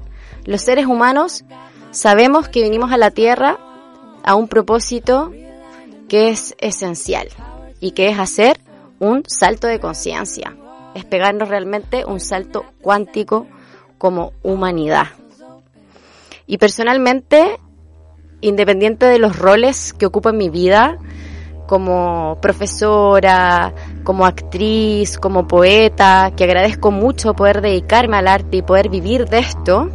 Los seres humanos sabemos que vinimos a la Tierra a un propósito que es esencial y que es hacer un salto de conciencia, es pegarnos realmente un salto cuántico como humanidad. Y personalmente, independiente de los roles que ocupo en mi vida, como profesora, como actriz, como poeta, que agradezco mucho poder dedicarme al arte y poder vivir de esto,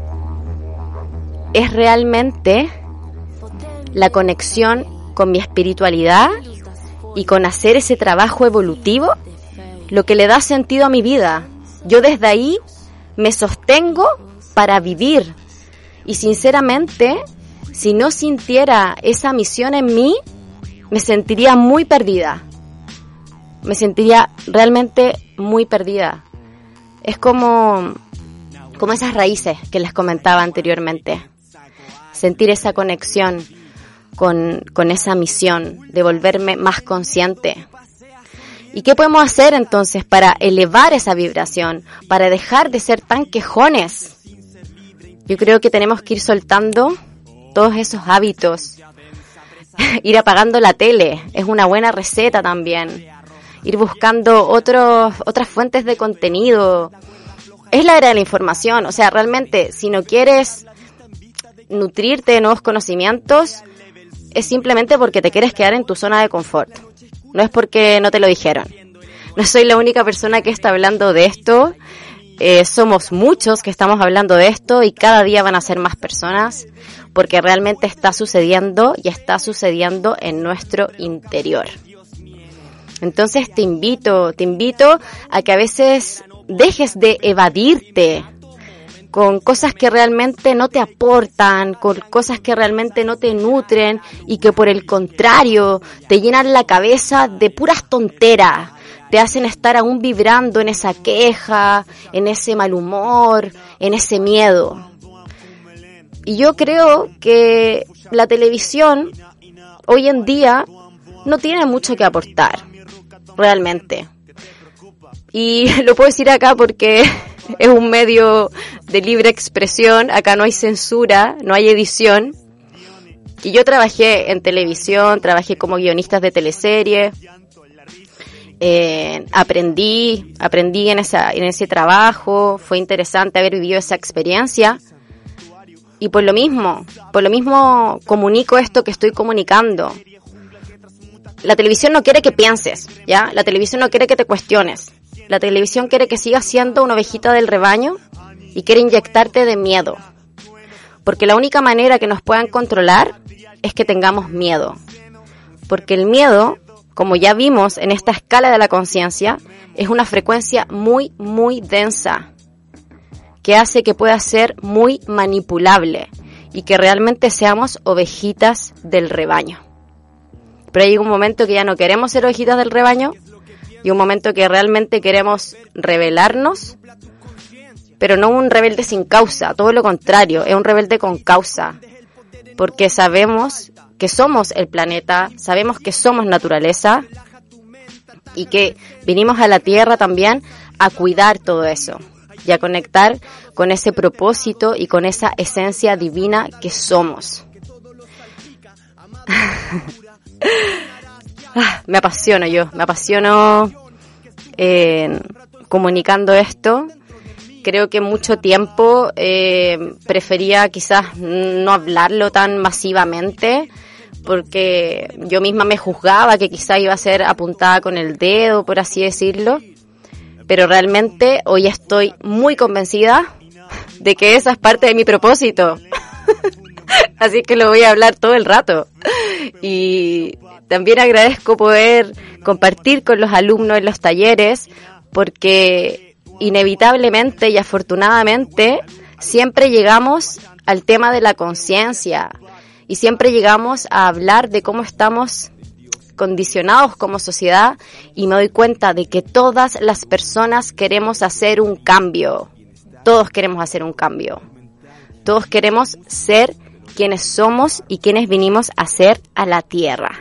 es realmente la conexión con mi espiritualidad y con hacer ese trabajo evolutivo lo que le da sentido a mi vida. Yo desde ahí me sostengo para vivir. Y sinceramente, si no sintiera esa misión en mí, me sentiría muy perdida. Me sentiría realmente muy perdida. Es como, como esas raíces que les comentaba anteriormente. Sentir esa conexión con, con esa misión de volverme más consciente. ¿Y qué podemos hacer entonces para elevar esa vibración, para dejar de ser tan quejones? Yo creo que tenemos que ir soltando todos esos hábitos. ir apagando la tele es una buena receta también. Ir buscando otros, otras fuentes de contenido. Es la era de la información. O sea, realmente, si no quieres nutrirte de nuevos conocimientos, es simplemente porque te quieres quedar en tu zona de confort. No es porque no te lo dijeron. No soy la única persona que está hablando de esto. Eh, somos muchos que estamos hablando de esto y cada día van a ser más personas porque realmente está sucediendo y está sucediendo en nuestro interior. Entonces te invito, te invito a que a veces dejes de evadirte con cosas que realmente no te aportan, con cosas que realmente no te nutren y que por el contrario te llenan la cabeza de puras tonteras, te hacen estar aún vibrando en esa queja, en ese mal humor, en ese miedo. Y yo creo que la televisión hoy en día no tiene mucho que aportar, realmente. Y lo puedo decir acá porque es un medio de libre expresión, acá no hay censura, no hay edición. Y yo trabajé en televisión, trabajé como guionista de teleserie, eh, aprendí, aprendí en, esa, en ese trabajo, fue interesante haber vivido esa experiencia. Y por lo mismo, por lo mismo comunico esto que estoy comunicando. La televisión no quiere que pienses, ¿ya? La televisión no quiere que te cuestiones. La televisión quiere que sigas siendo una ovejita del rebaño y quiere inyectarte de miedo. Porque la única manera que nos puedan controlar es que tengamos miedo. Porque el miedo, como ya vimos en esta escala de la conciencia, es una frecuencia muy, muy densa, que hace que pueda ser muy manipulable y que realmente seamos ovejitas del rebaño. Pero hay un momento que ya no queremos ser ovejitas del rebaño y un momento que realmente queremos rebelarnos, pero no un rebelde sin causa, todo lo contrario, es un rebelde con causa, porque sabemos que somos el planeta, sabemos que somos naturaleza y que vinimos a la Tierra también a cuidar todo eso y a conectar con ese propósito y con esa esencia divina que somos. Ah, me apasiono yo, me apasiono eh, comunicando esto. Creo que mucho tiempo eh, prefería quizás no hablarlo tan masivamente porque yo misma me juzgaba que quizás iba a ser apuntada con el dedo, por así decirlo. Pero realmente hoy estoy muy convencida de que esa es parte de mi propósito. Así que lo voy a hablar todo el rato. Y también agradezco poder compartir con los alumnos en los talleres porque inevitablemente y afortunadamente siempre llegamos al tema de la conciencia y siempre llegamos a hablar de cómo estamos condicionados como sociedad y me doy cuenta de que todas las personas queremos hacer un cambio. Todos queremos hacer un cambio. Todos queremos ser quienes somos y quienes vinimos a ser a la tierra.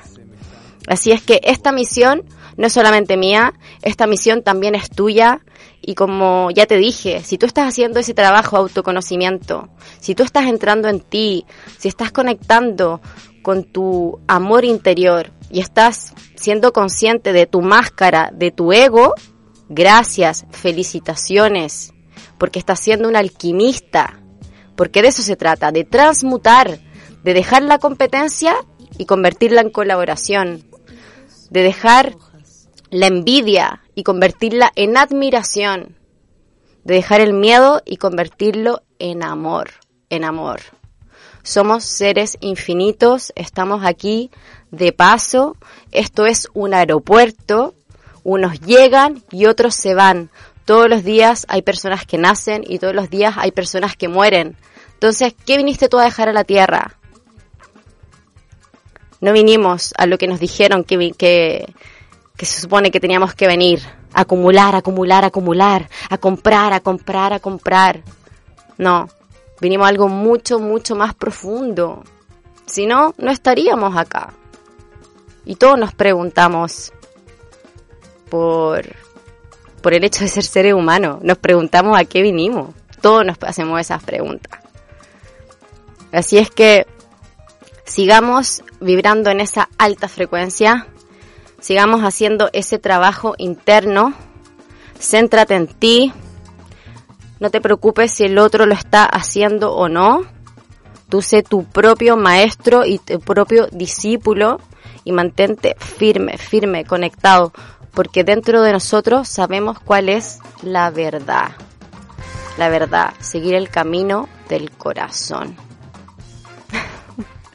Así es que esta misión no es solamente mía, esta misión también es tuya. Y como ya te dije, si tú estás haciendo ese trabajo autoconocimiento, si tú estás entrando en ti, si estás conectando con tu amor interior y estás siendo consciente de tu máscara, de tu ego, gracias, felicitaciones, porque estás siendo un alquimista, porque de eso se trata, de transmutar, de dejar la competencia y convertirla en colaboración, de dejar la envidia y convertirla en admiración, de dejar el miedo y convertirlo en amor, en amor. Somos seres infinitos, estamos aquí de paso, esto es un aeropuerto, unos llegan y otros se van. Todos los días hay personas que nacen y todos los días hay personas que mueren. Entonces, ¿qué viniste tú a dejar a la tierra? No vinimos a lo que nos dijeron que, que, que se supone que teníamos que venir. Acumular, acumular, acumular. A comprar, a comprar, a comprar. No, vinimos a algo mucho, mucho más profundo. Si no, no estaríamos acá. Y todos nos preguntamos por, por el hecho de ser seres humanos. Nos preguntamos a qué vinimos. Todos nos hacemos esas preguntas. Así es que sigamos vibrando en esa alta frecuencia, sigamos haciendo ese trabajo interno, céntrate en ti, no te preocupes si el otro lo está haciendo o no, tú sé tu propio maestro y tu propio discípulo y mantente firme, firme, conectado, porque dentro de nosotros sabemos cuál es la verdad. La verdad, seguir el camino del corazón.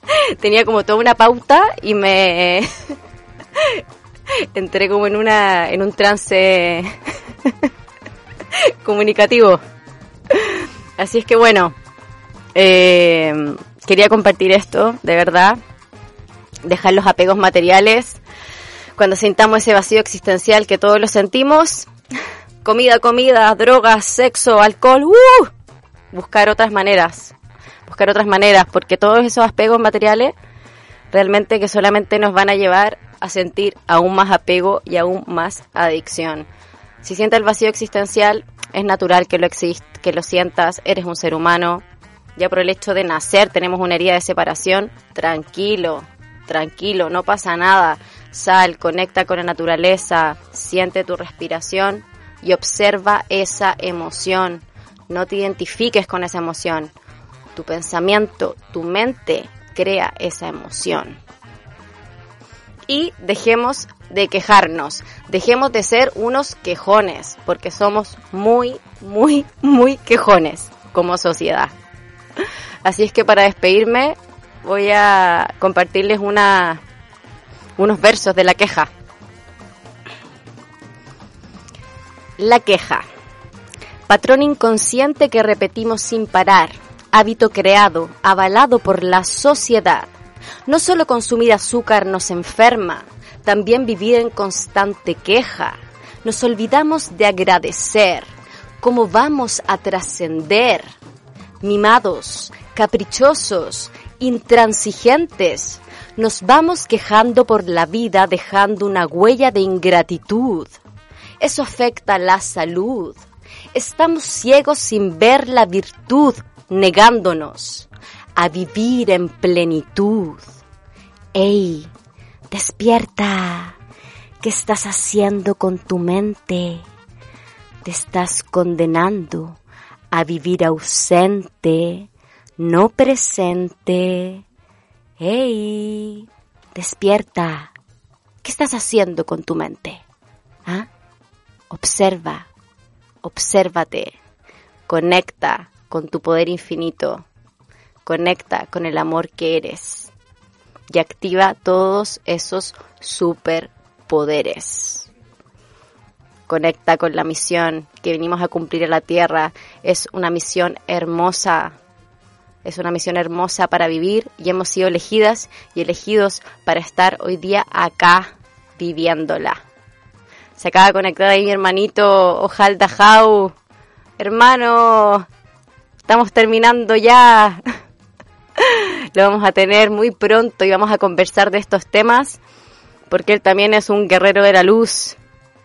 tenía como toda una pauta y me entré como en una en un trance comunicativo. Así es que bueno, eh, quería compartir esto, de verdad, dejar los apegos materiales cuando sintamos ese vacío existencial que todos lo sentimos. Comida, comida, drogas, sexo, alcohol, ¡uh! buscar otras maneras buscar otras maneras, porque todos esos apegos materiales realmente que solamente nos van a llevar a sentir aún más apego y aún más adicción. Si sientes el vacío existencial, es natural que lo, que lo sientas, eres un ser humano. Ya por el hecho de nacer tenemos una herida de separación, tranquilo, tranquilo, no pasa nada. Sal, conecta con la naturaleza, siente tu respiración y observa esa emoción. No te identifiques con esa emoción tu pensamiento, tu mente crea esa emoción. Y dejemos de quejarnos, dejemos de ser unos quejones, porque somos muy, muy, muy quejones como sociedad. Así es que para despedirme voy a compartirles unos versos de la queja. La queja. Patrón inconsciente que repetimos sin parar, hábito creado, avalado por la sociedad. No solo consumir azúcar nos enferma, también vivir en constante queja. Nos olvidamos de agradecer. ¿Cómo vamos a trascender? Mimados, caprichosos, intransigentes. Nos vamos quejando por la vida dejando una huella de ingratitud. Eso afecta la salud. Estamos ciegos sin ver la virtud negándonos a vivir en plenitud. ¡Ey! Despierta. ¿Qué estás haciendo con tu mente? Te estás condenando a vivir ausente, no presente. ¡Ey! Despierta. ¿Qué estás haciendo con tu mente? ¿Ah? Observa, obsérvate, conecta con tu poder infinito. Conecta con el amor que eres y activa todos esos superpoderes. Conecta con la misión que venimos a cumplir en la tierra. Es una misión hermosa. Es una misión hermosa para vivir y hemos sido elegidas y elegidos para estar hoy día acá viviéndola. Se acaba de conectar ahí mi hermanito Ojalda Jau. Hermano, Estamos terminando ya. Lo vamos a tener muy pronto y vamos a conversar de estos temas porque él también es un guerrero de la luz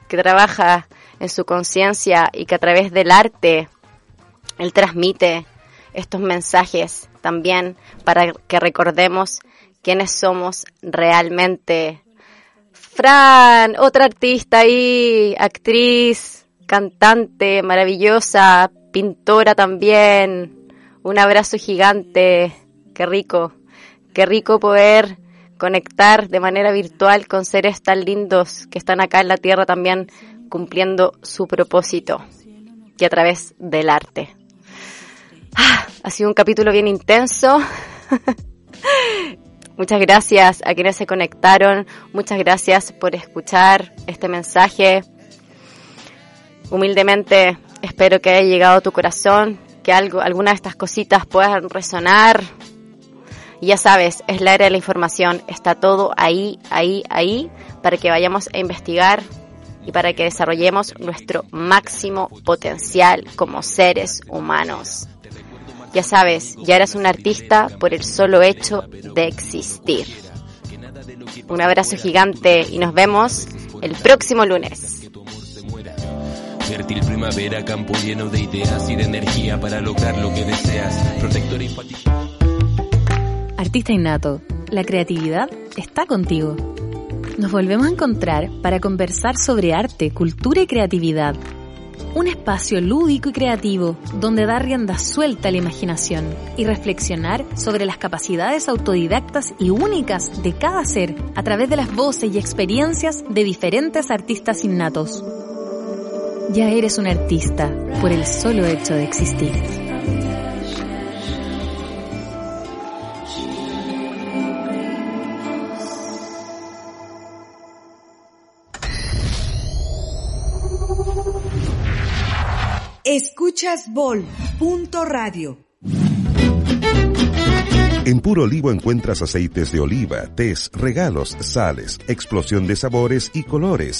que trabaja en su conciencia y que a través del arte él transmite estos mensajes también para que recordemos quiénes somos realmente. Fran, otra artista ahí, actriz, cantante maravillosa, pintora también. Un abrazo gigante. Qué rico, qué rico poder conectar de manera virtual con seres tan lindos que están acá en la Tierra también cumpliendo su propósito y a través del arte. Ah, ha sido un capítulo bien intenso. Muchas gracias a quienes se conectaron. Muchas gracias por escuchar este mensaje. Humildemente espero que haya llegado a tu corazón, que algo, alguna de estas cositas puedan resonar. Ya sabes, es la era de la información. Está todo ahí, ahí, ahí, para que vayamos a investigar y para que desarrollemos nuestro máximo potencial como seres humanos. Ya sabes, ya eres un artista por el solo hecho de existir. Un abrazo gigante y nos vemos el próximo lunes. Fértil primavera, campo lleno de ideas y de energía para lograr lo que deseas. Protector Artista innato, la creatividad está contigo. Nos volvemos a encontrar para conversar sobre arte, cultura y creatividad un espacio lúdico y creativo donde dar rienda suelta a la imaginación y reflexionar sobre las capacidades autodidactas y únicas de cada ser a través de las voces y experiencias de diferentes artistas innatos. Ya eres un artista por el solo hecho de existir. Escuchas Bol. Radio. En Puro Olivo encuentras aceites de oliva, tés, regalos, sales, explosión de sabores y colores.